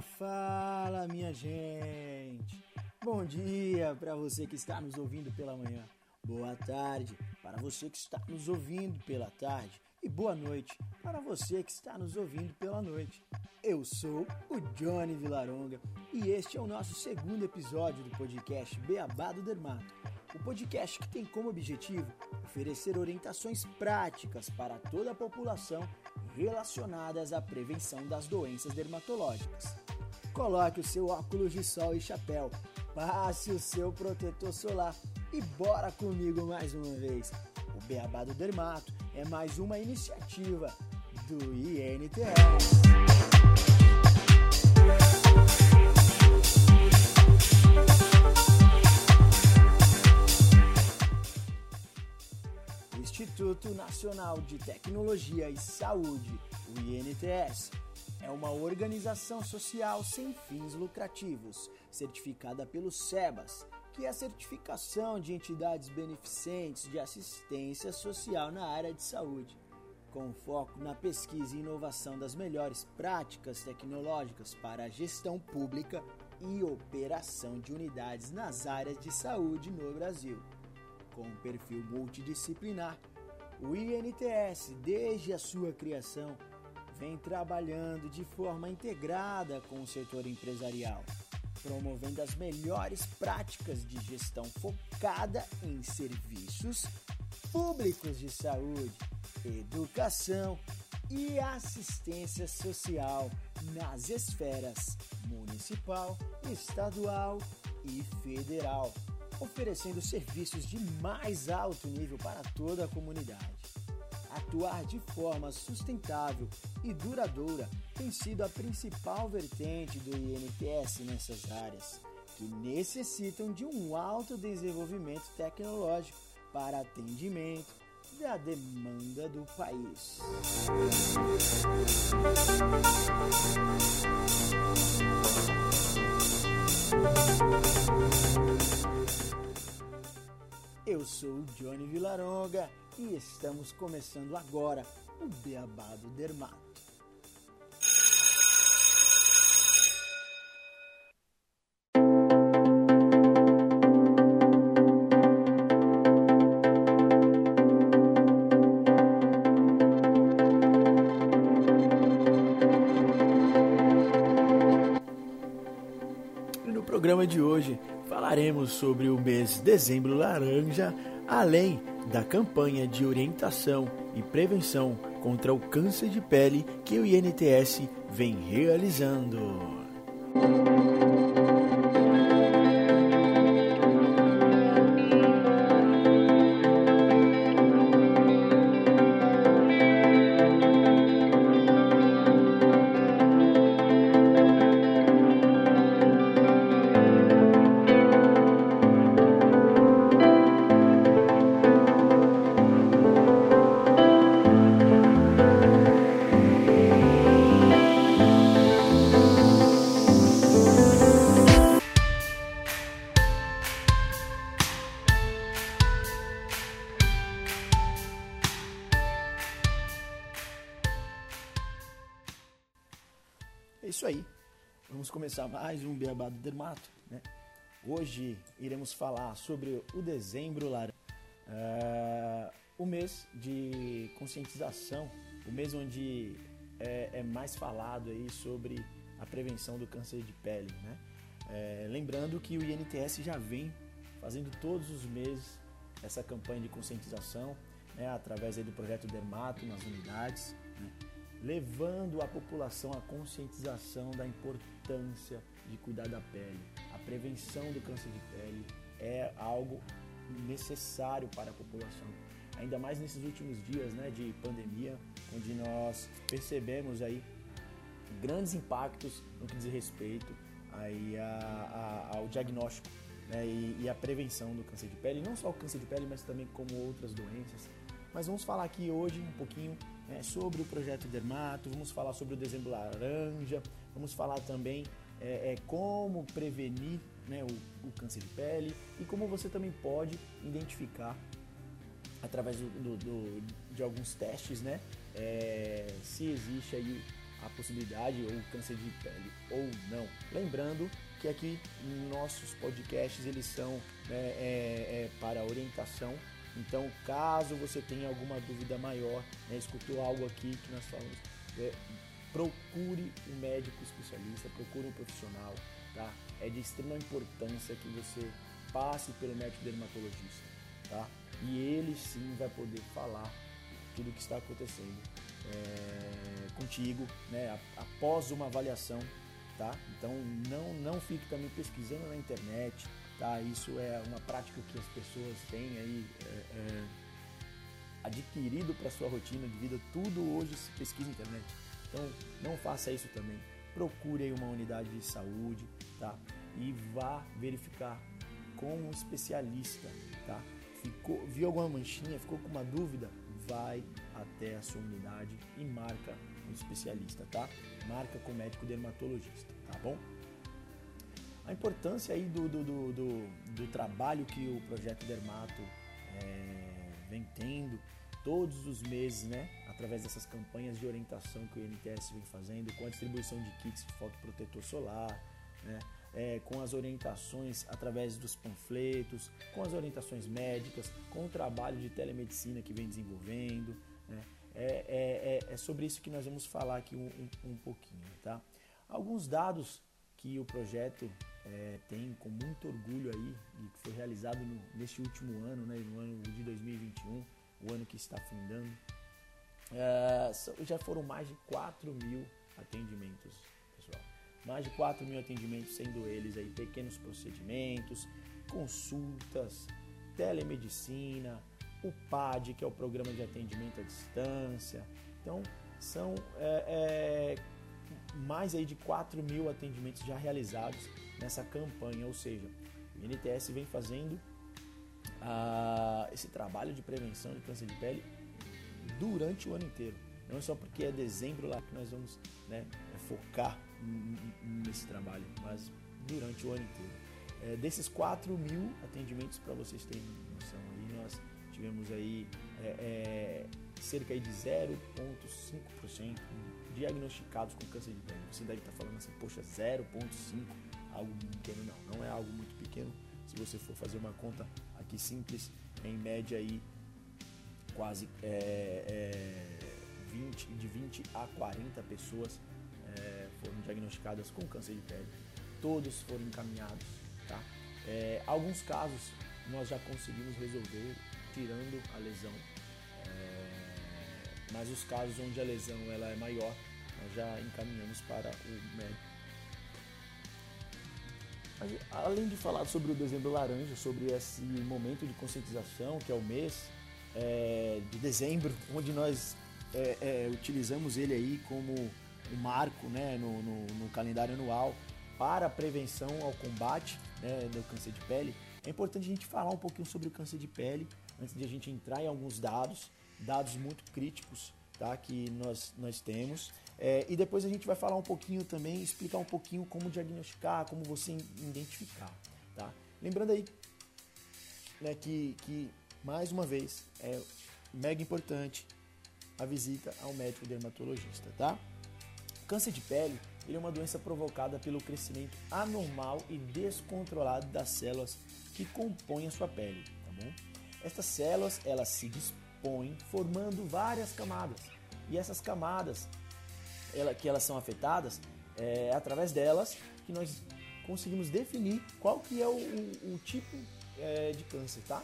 Fala, minha gente. Bom dia para você que está nos ouvindo pela manhã. Boa tarde para você que está nos ouvindo pela tarde. E boa noite para você que está nos ouvindo pela noite. Eu sou o Johnny Vilaronga e este é o nosso segundo episódio do podcast Beabá do Dermato. O podcast que tem como objetivo oferecer orientações práticas para toda a população relacionadas à prevenção das doenças dermatológicas. Coloque o seu óculos de sol e chapéu, passe o seu protetor solar e bora comigo mais uma vez. O Beabá do Dermato é mais uma iniciativa do INTS. O Instituto Nacional de Tecnologia e Saúde, o INTS, é uma organização social sem fins lucrativos, certificada pelo SEBAS, que é a certificação de entidades beneficentes de assistência social na área de saúde, com foco na pesquisa e inovação das melhores práticas tecnológicas para a gestão pública e operação de unidades nas áreas de saúde no Brasil. Com um perfil multidisciplinar, o INTS, desde a sua criação, vem trabalhando de forma integrada com o setor empresarial, promovendo as melhores práticas de gestão focada em serviços públicos de saúde, educação e assistência social nas esferas municipal, estadual e federal, oferecendo serviços de mais alto nível para toda a comunidade. Atuar de forma sustentável e duradoura tem sido a principal vertente do INPS nessas áreas, que necessitam de um alto desenvolvimento tecnológico para atendimento da demanda do país. Eu sou o Johnny Vilaronga e estamos começando agora o Beabá do Dermato. No programa de hoje falaremos sobre o mês Dezembro Laranja, além da campanha de orientação e prevenção contra o câncer de pele que o INTS vem realizando. Vamos começar mais um Beabá do Dermato. Né? Hoje iremos falar sobre o dezembro laranja, uh, o mês de conscientização, o mês onde é, é, mais falado aí sobre a prevenção do câncer de pele. Né? É, lembrando que o INTS já vem fazendo todos os meses essa campanha de conscientização né, através do projeto Dermato nas unidades. Né? Levando a população à conscientização da importância de cuidar da pele. A prevenção do câncer de pele é algo necessário para a população. Ainda mais nesses últimos dias né, de pandemia, onde nós percebemos aí grandes impactos no que diz respeito aí a, a, ao diagnóstico né, e, e a prevenção do câncer de pele. Não só o câncer de pele, mas também como outras doenças. Mas vamos falar aqui hoje um pouquinho é, sobre o projeto Dermato, vamos falar sobre o dezembro laranja, vamos falar também é, é, como prevenir né, o, o, câncer de pele e como você também pode identificar através do, do, do, de alguns testes, né, se existe aí a possibilidade ou câncer de pele ou não. Lembrando que aqui nossos podcasts eles são né, é, é, para orientação. Então, caso você tenha alguma dúvida maior, né, escutou algo aqui que nós falamos, é, procure um médico especialista, procure um profissional, tá? É de extrema importância que você passe pelo médico dermatologista, tá? E ele sim vai poder falar tudo o que está acontecendo é, contigo, né? Após uma avaliação, tá? Então não não fique também pesquisando na internet, tá? Isso é uma prática que as pessoas têm aí é, é, adquirido para sua rotina de vida. Tudo hoje se pesquisa na internet. Então não faça isso também. Procure aí uma unidade de saúde, tá? E vá verificar com um especialista, tá? Ficou, viu alguma manchinha, ficou com uma dúvida, vai até a sua unidade e marca um especialista, tá? Marca com o médico dermatologista, tá bom? A importância aí do, do, do, do, do trabalho que o Projeto Dermato é, vem tendo todos os meses, né? Através dessas campanhas de orientação que o INTS vem fazendo, com a distribuição de kits de fotoprotetor solar, né? É, com as orientações através dos panfletos, com as orientações médicas, com o trabalho de telemedicina que vem desenvolvendo. Né? É, é, é, é sobre isso que nós vamos falar aqui um, um, um pouquinho. Tá? Alguns dados que o projeto é, tem com muito orgulho aí e que foi realizado no, neste último ano, né, no ano de 2021, o ano que está findando, é, já foram mais de 4 mil atendimentos, pessoal. Mais de 4 mil atendimentos, sendo eles aí pequenos procedimentos, consultas, telemedicina, o PAD, que é o Programa de Atendimento à Distância. Então, são é, é, mais aí de 4 mil atendimentos já realizados nessa campanha, ou seja, o INTS vem fazendo ah, esse trabalho de prevenção de câncer de pele durante o ano inteiro. Não é só porque é dezembro lá que nós vamos né, focar nesse trabalho, mas durante o ano inteiro. É, desses 4 mil atendimentos, para vocês terem noção, aí, nós tivemos aí é, é, cerca de 0,5% diagnosticados com câncer de pele. Você deve estar falando assim, poxa, 0,5%, algo pequeno. Não, não é algo muito pequeno. Se você for fazer uma conta aqui simples, em média aí quase é, 20, é, de 20 a 40 pessoas é, foram diagnosticadas com câncer de pele. Todos foram encaminhados. Tá? É, alguns casos nós já conseguimos resolver tirando a lesão. É, mas os casos onde a lesão ela é maior, nós já encaminhamos para o médico. Além de falar sobre o dezembro laranja, sobre esse momento de conscientização, que é o mês é, de dezembro, onde nós é, é, utilizamos ele aí como um marco né, no, no, no, calendário anual para a prevenção ao combate né, do câncer de pele, é importante a gente falar um pouquinho sobre o câncer de pele antes de a gente entrar em alguns dados, dados muito críticos tá, que nós, nós temos. É, e depois a gente vai falar um pouquinho também, explicar um pouquinho como diagnosticar, como você identificar. Tá? Lembrando aí né, que, que, mais uma vez, é mega importante a visita ao médico dermatologista. Tá? Câncer de pele ele é uma doença provocada pelo crescimento anormal e descontrolado das células que compõem a sua pele. Tá bom? Essas células elas se dispõem formando várias camadas e essas camadas ela, que elas são afetadas é através delas que nós conseguimos definir qual que é o, o, o tipo é, de câncer, tá?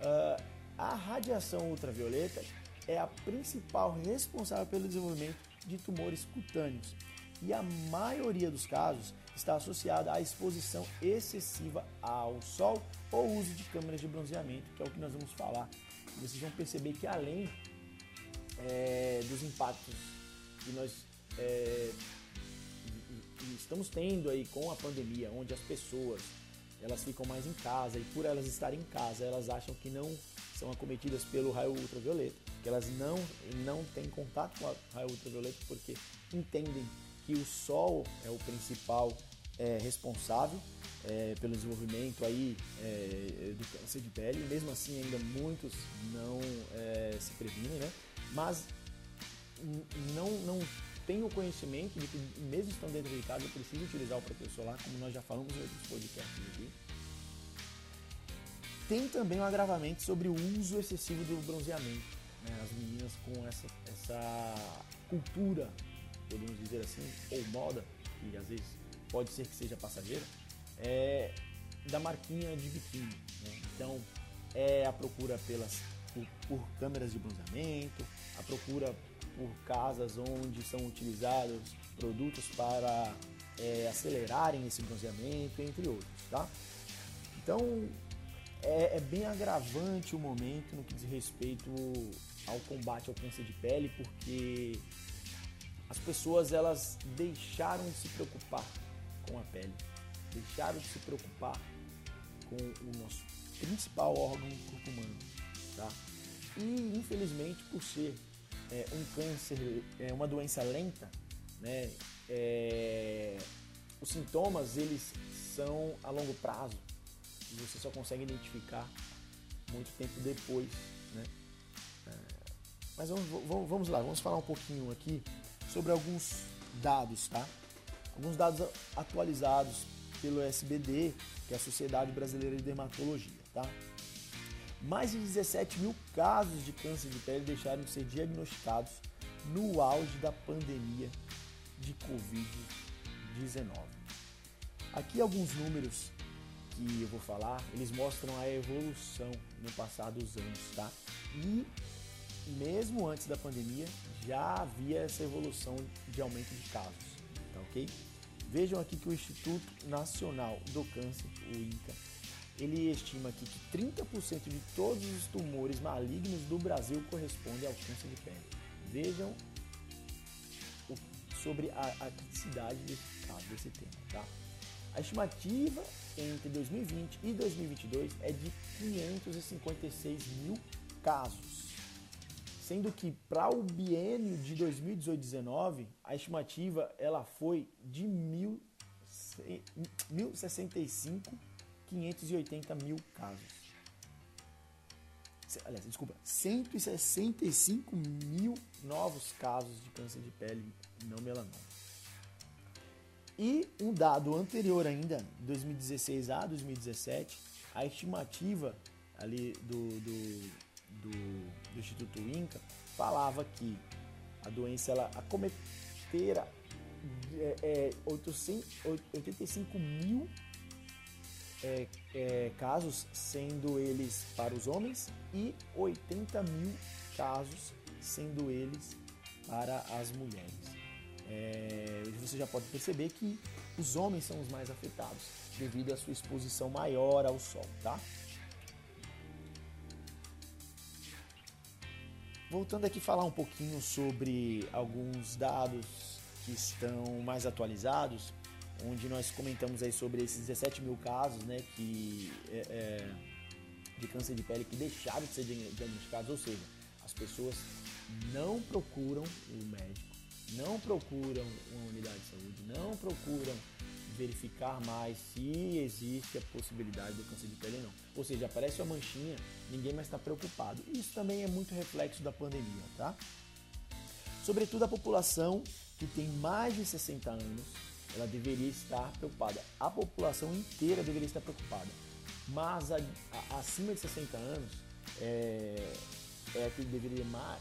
Uh, a radiação ultravioleta é a principal responsável pelo desenvolvimento de tumores cutâneos e a maioria dos casos está associada à exposição excessiva ao sol ou uso de câmeras de bronzeamento, que é o que nós vamos falar. Vocês vão perceber que além é, dos impactos que nós é, estamos tendo aí com a pandemia, onde as pessoas elas ficam mais em casa e por elas estarem em casa, elas acham que não são acometidas pelo raio ultravioleta, que elas não, não têm contato com o raio ultravioleta porque entendem que o sol é o principal é, responsável é, pelo desenvolvimento aí é, do câncer de pele. Mesmo assim, ainda muitos não é, se previnem, né? Mas não, não tenham o conhecimento de que, mesmo estando dentro de casa, precisam utilizar o protetor solar, como nós já falamos em outros podcasts aqui. Tem também um agravamento sobre o uso excessivo do bronzeamento. Né? As meninas com essa, essa cultura, podemos dizer assim, ou moda, que às vezes pode ser que seja passageira, é da marquinha de biquíni. Né? Então, é a procura pelas, por, por câmeras de bronzeamento, a procura por casas onde são utilizados produtos para é, acelerarem esse bronzeamento, entre outros, tá? Então, é, é, bem agravante o momento no que diz respeito ao combate ao câncer de pele, porque as pessoas elas deixaram de se preocupar com a pele, deixaram de se preocupar com o nosso principal órgão do corpo humano, tá? E infelizmente por ser é, um câncer, é uma doença lenta, né? É, os sintomas eles são a longo prazo e você só consegue identificar muito tempo depois, né? É, mas vamos, vamos lá, vamos falar um pouquinho aqui sobre alguns dados, tá? Alguns dados atualizados pelo SBD, que é a Sociedade Brasileira de Dermatologia, tá? Mais de 17 mil casos de câncer de pele deixaram de ser diagnosticados no auge da pandemia de Covid-19. Aqui alguns números que eu vou falar, eles mostram a evolução no passar dos anos, tá? E mesmo antes da pandemia já havia essa evolução de aumento de casos, tá ok? Vejam aqui que o Instituto Nacional do Câncer, o INCA, ele estima aqui que 30% de todos os tumores malignos do Brasil correspondem ao câncer de pele. Vejam sobre a, a criticidade desse caso, desse tema, tá? A estimativa entre 2020 e 2022 é de 556 mil casos, sendo que para o biênio de 2018-19 a estimativa ela foi de 1065 580 mil casos. Aliás, desculpa, 165 mil novos casos de câncer de pele não melanoma. E um dado anterior ainda, 2016 a 2017, a estimativa ali do, do, do, do Instituto INCA falava que a doença ela acometera é, é, 85 mil é, é, casos, sendo eles para os homens, e 80 mil casos, sendo eles para as mulheres. É, você já pode perceber que os homens são os mais afetados devido à sua exposição maior ao sol, tá? Voltando aqui falar um pouquinho sobre alguns dados que estão mais atualizados, onde nós comentamos aí sobre esses 17 mil casos, né, que é, é, de câncer de pele que deixaram de ser diagnosticados, ou seja, as pessoas não procuram o médico, não procuram uma unidade de saúde, não procuram verificar mais se existe a possibilidade do câncer de pele ou não. Ou seja, aparece uma manchinha, ninguém mais está preocupado. Isso também é muito reflexo da pandemia, tá? Sobretudo a população que tem mais de 60 anos, ela deveria estar preocupada. A população inteira deveria estar preocupada. Mas a, a, acima de 60 anos é, é que deveria, mais,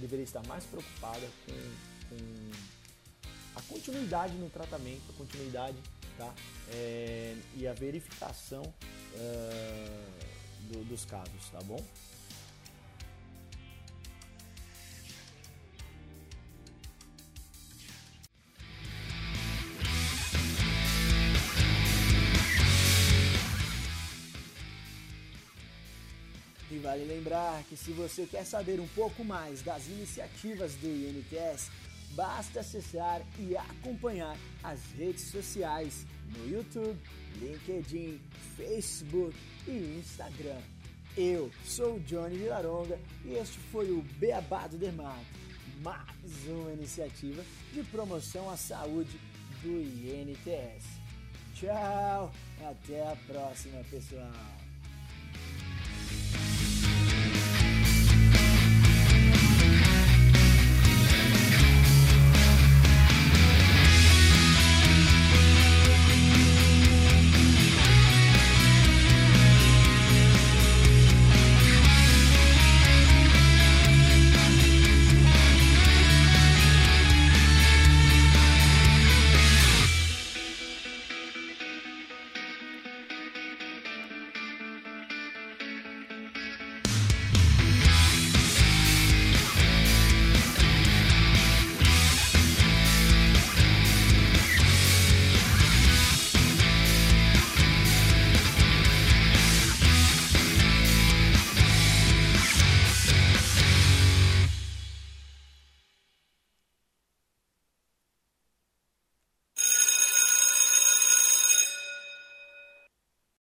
deveria estar mais preocupada com, com a continuidade no tratamento, a continuidade tá? É, e a verificação uh, do, dos casos, tá bom? E vale lembrar que se você quer saber um pouco mais das iniciativas do INTS, basta acessar e acompanhar as redes sociais no YouTube, LinkedIn, Facebook e Instagram. Eu sou o Johnny Vilaronga e este foi o Beabá do Dermato, mais uma iniciativa de promoção à saúde do INTS. Tchau, até a próxima, pessoal.